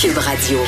Cube Radio.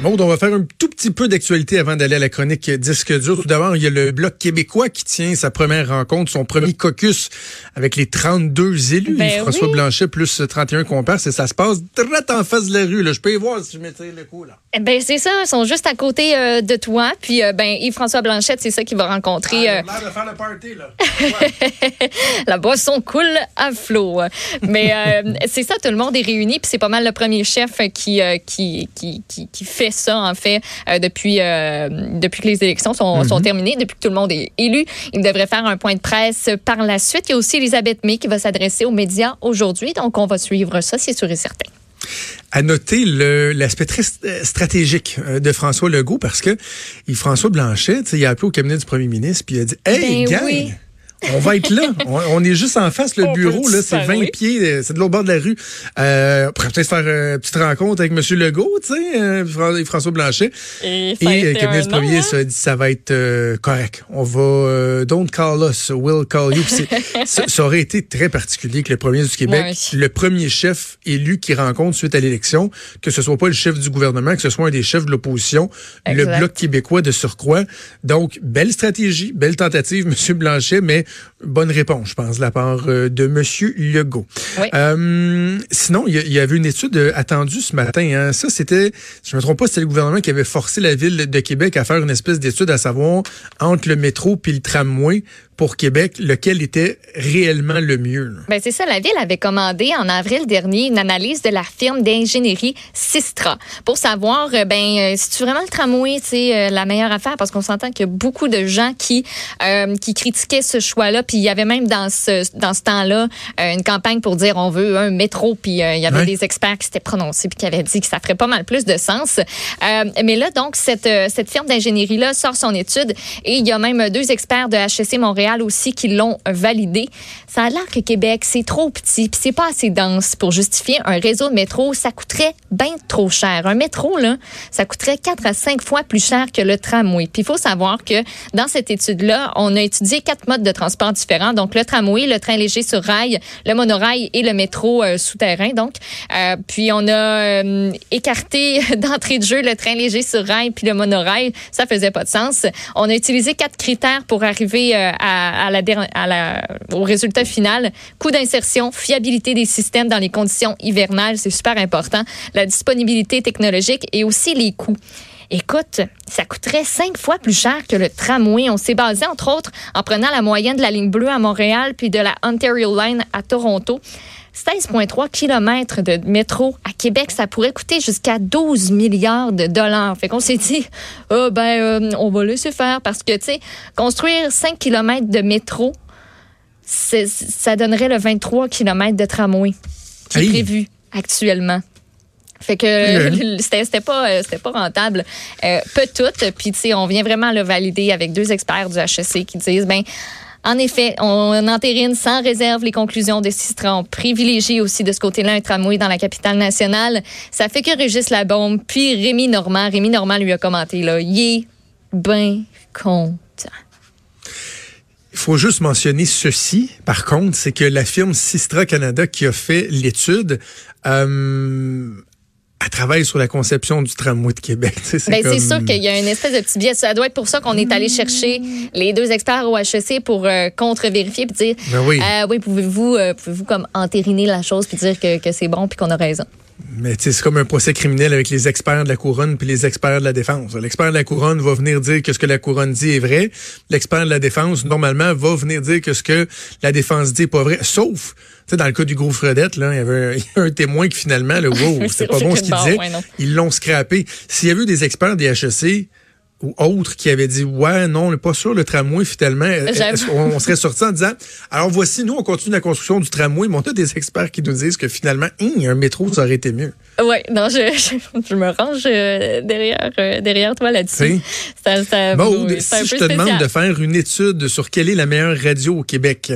Bon, on va faire un tout petit peu d'actualité avant d'aller à la chronique disque dur. Tout d'abord, il y a le Bloc québécois qui tient sa première rencontre, son premier caucus avec les 32 élus. Ben François oui. Blanchet plus 31 comparses et ça se passe direct en face de la rue. Là. Je peux y voir si je mettrais le coup. là. Eh Ben c'est ça, ils sont juste à côté euh, de toi. Puis euh, ben Yves-François Blanchette, c'est ça qui va rencontrer. euh, l'air de faire le party, là. la boisson coule à flot. Mais euh, c'est ça, tout le monde est réuni. Puis c'est pas mal le premier chef qui euh, qui, qui, qui, qui fait ça en fait euh, depuis euh, depuis que les élections sont, sont terminées, depuis que tout le monde est élu. Il devrait faire un point de presse par la suite. Il y a aussi Elisabeth May qui va s'adresser aux médias aujourd'hui. Donc on va suivre ça, c'est sûr et certain. à noter l'aspect très st- stratégique de François Legault parce que il- François Blanchet, il a appelé au cabinet du premier ministre puis il a dit Hey, Ben gang, oui. On va être là. on, on est juste en face, le On bureau, là, c'est faire, 20 oui. pieds, euh, c'est de l'autre bord de la rue. Euh, on pourrait peut-être faire euh, une petite rencontre avec M. Legault, tu sais, euh, et François Blanchet. Et, euh, du premier dit ça va être euh, correct. On va euh, don't call us, we'll call you. Ça, ça aurait été très particulier que le premier du Québec, le premier chef élu qui rencontre suite à l'élection, que ce soit pas le chef du gouvernement, que ce soit un des chefs de l'opposition, le bloc québécois de surcroît. Donc belle stratégie, belle tentative, Monsieur Blanchet, mais bonne réponse, je pense, de la part euh, de Monsieur Legault. Oui. Euh, sinon, il y, avait une étude euh, attendue ce matin. hein. Ça, c'était, si je me trompe pas, c'était le gouvernement qui avait forcé la ville de Québec à faire une espèce d'étude à savoir entre le métro puis le tramway pour Québec, lequel était réellement le mieux. Ben c'est ça, la ville avait commandé en avril dernier une analyse de la firme d'ingénierie Sistra pour savoir euh, ben euh, si tu vraiment le tramway, c'est euh, la meilleure affaire? Parce qu'on s'entend qu'il y a beaucoup de gens qui euh, qui critiquaient ce choix-là, puis il y avait même dans ce dans ce temps-là une campagne pour dire on veut un métro, puis euh, il y avait Ouais. des experts qui s'étaient prononcés puis qui avaient dit que ça ferait pas mal plus de sens. Euh, mais là donc cette cette firme d'ingénierie là sort son étude et il y a même deux experts de HEC Montréal aussi qui l'ont validé. Ça a l'air que Québec, c'est trop petit, puis c'est pas assez dense pour justifier un réseau de métro. Ça coûterait bien trop cher. Un métro, là, ça coûterait 4 à 5 fois plus cher que le tramway. Puis il faut savoir que dans cette étude-là, on a étudié quatre modes de transport différents. Donc le tramway, le train léger sur rail, le monorail et le métro euh, souterrain. Donc, euh, puis on a euh, écarté d'entrée de jeu le train léger sur rail puis le monorail. Ça faisait pas de sens. On a utilisé quatre critères pour arriver euh, au résultat final. Coût d'insertion, fiabilité des systèmes dans les conditions hivernales, c'est super important. La disponibilité technologique et aussi les coûts. Écoute, ça coûterait cinq fois plus cher que le tramway. On s'est basé, entre autres, en prenant la moyenne de la ligne bleue à Montréal puis de la Ontario Line à Toronto. 16,3 km de métro à Québec, ça pourrait coûter jusqu'à 12 milliards de dollars. Fait qu'on s'est dit, Ah, ben, euh, on va laisser faire parce que, tu sais, construire 5 km de métro, ça donnerait le 23 km de tramway qui est prévu actuellement. Fait que c'était pas euh, c'était pas rentable. Euh, peu tout. Puis tu sais, on vient vraiment le valider avec deux experts du HEC qui disent ben en effet, on entérine sans réserve les conclusions de Sistra. On privilégie aussi de ce côté-là un tramway dans la capitale nationale. Ça fait que Régis Labombe, puis Rémi Normand. Rémi Normand lui a commenté, là, il est ben content. Il faut juste mentionner ceci, par contre, c'est que la firme Sistra Canada qui a fait l'étude, euh, elle travaille sur la conception du tramway de Québec. Sais, Ben, comme- c'est sûr qu'il y a une espèce de petit biais. Ça doit être pour ça qu'on est allé chercher les deux experts au HEC pour euh, contre-vérifier puis dire Ben oui. euh, oui, pouvez-vous euh, pouvez-vous comme entériner la chose puis dire que, que c'est bon puis qu'on a raison? Mais tu sais, c'est comme un procès criminel avec les experts de la couronne puis les experts de la défense. L'expert de la couronne va venir dire que ce que la couronne dit est vrai. L'expert de la défense, normalement, va venir dire que ce que la défense dit est pas vrai. Sauf, tu sais, dans le cas du gros Fredette, là, il y avait un, y témoin qui finalement, là, wow, C'est c'était pas bon ce qu'il disait. ouais. Ils l'ont scrappé. S'il y avait eu des experts des HEC, ou autres qui avaient dit ouais non on n'est pas sûr le tramway finalement qu'on on serait sorti en disant alors voici nous on continue la construction du tramway mais on a des experts qui nous disent que finalement hum, un métro ça aurait été mieux. Oui non je, je, me range euh, derrière euh, derrière toi là-dessus. Ça, ça, Maud, si je te demande de faire une étude sur quelle est la meilleure radio au Québec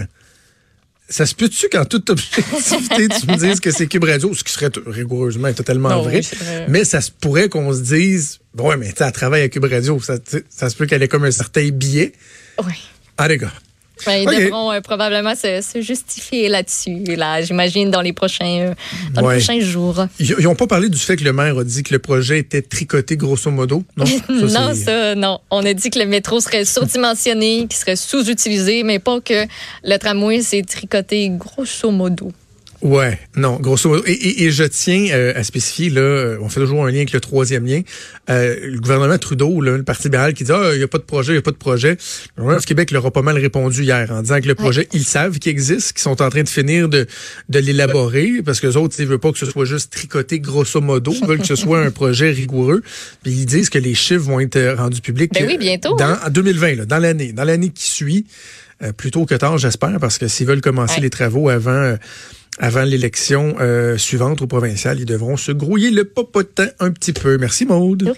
ça se peut-tu qu'en toute objectivité, tu me dises que c'est Cube Radio, ce qui serait rigoureusement totalement vrai, mais ça se pourrait qu'on se dise, bon, mais tu travaille à Cube Radio, ça, ça se peut qu'elle ait comme un certain billet. Oui. Ah, les gars. Ben, ils devront euh, probablement se, justifier là-dessus, là, j'imagine, dans les prochains, euh, dans les prochains jours. Ils n'ont pas parlé du fait que le maire a dit que le projet était tricoté grosso modo, non? Ça, non, ça, non. On a dit que le métro serait surdimensionné, qu'il serait sous-utilisé, mais pas que le tramway s'est tricoté grosso modo. Ouais, non, grosso modo. Et, et, je tiens euh, à spécifier, là, euh, on fait toujours un lien avec le troisième lien. Euh, le gouvernement Trudeau, là, le Parti libéral, qui dit Ah, il n'y a pas de projet, il n'y a pas de projet. Le gouvernement du Québec leur a pas mal répondu hier en disant que le projet, ils savent qu'il existe, qu'ils sont en train de finir de, de l'élaborer, parce que les autres, ils veulent pas que ce soit juste tricoté grosso modo, ils veulent que ce soit un projet rigoureux. Puis ils disent que les chiffres vont être rendus publics ben oui, bientôt, dans, en 2020, là, dans l'année, dans l'année qui suit, plutôt que tard, j'espère, parce que s'ils veulent commencer les travaux avant avant l'élection euh, suivante au provincial, ils devront se grouiller le popotin un petit peu. Merci Maude.